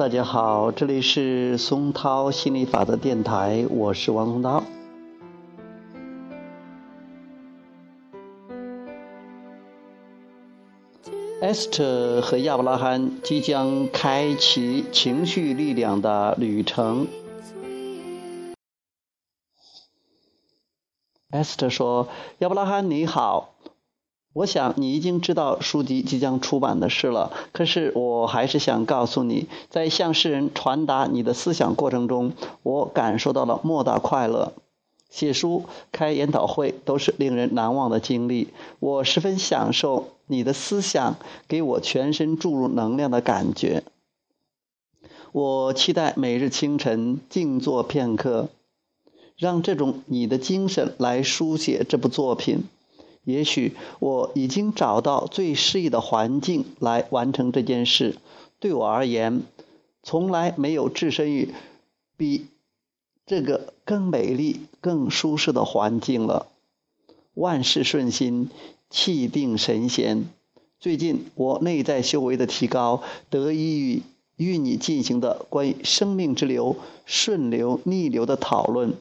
大家好，这里是松涛心理法则电台，我是王松涛。Esther 和亚伯拉罕即将开启情绪力量的旅程。Esther 说：“亚伯拉罕，你好。”我想你已经知道书籍即将出版的事了，可是我还是想告诉你，在向世人传达你的思想过程中，我感受到了莫大快乐。写书、开研讨会都是令人难忘的经历，我十分享受你的思想给我全身注入能量的感觉。我期待每日清晨静坐片刻，让这种你的精神来书写这部作品。也许我已经找到最适宜的环境来完成这件事。对我而言，从来没有置身于比这个更美丽、更舒适的环境了。万事顺心，气定神闲。最近我内在修为的提高，得益于与你进行的关于生命之流顺流逆流的讨论。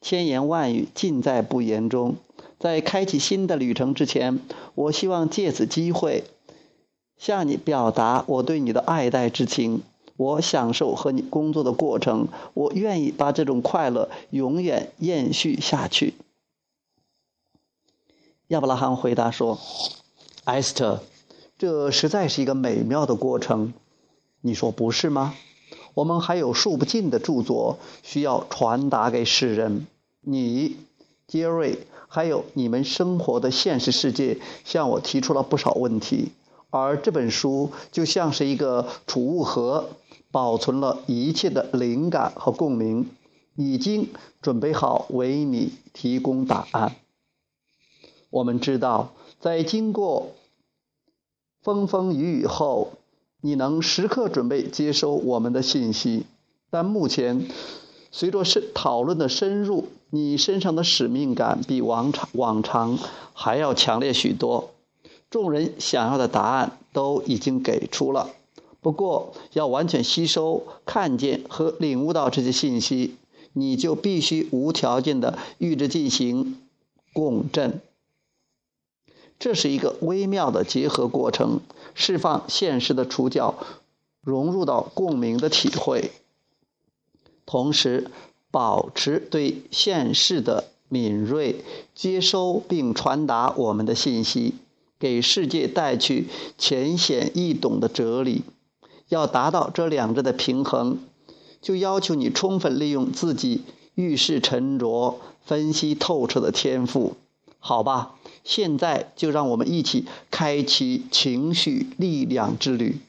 千言万语尽在不言中。在开启新的旅程之前，我希望借此机会向你表达我对你的爱戴之情。我享受和你工作的过程，我愿意把这种快乐永远延续下去。亚伯拉罕回答说：“艾斯特，这实在是一个美妙的过程，你说不是吗？我们还有数不尽的著作需要传达给世人。你，杰瑞。”还有你们生活的现实世界向我提出了不少问题，而这本书就像是一个储物盒，保存了一切的灵感和共鸣，已经准备好为你提供答案。我们知道，在经过风风雨雨后，你能时刻准备接收我们的信息，但目前。随着深讨论的深入，你身上的使命感比往常往常还要强烈许多。众人想要的答案都已经给出了，不过要完全吸收、看见和领悟到这些信息，你就必须无条件的与之进行共振。这是一个微妙的结合过程，释放现实的触角，融入到共鸣的体会。同时，保持对现世的敏锐，接收并传达我们的信息，给世界带去浅显易懂的哲理。要达到这两者的平衡，就要求你充分利用自己遇事沉着、分析透彻的天赋。好吧，现在就让我们一起开启情绪力量之旅。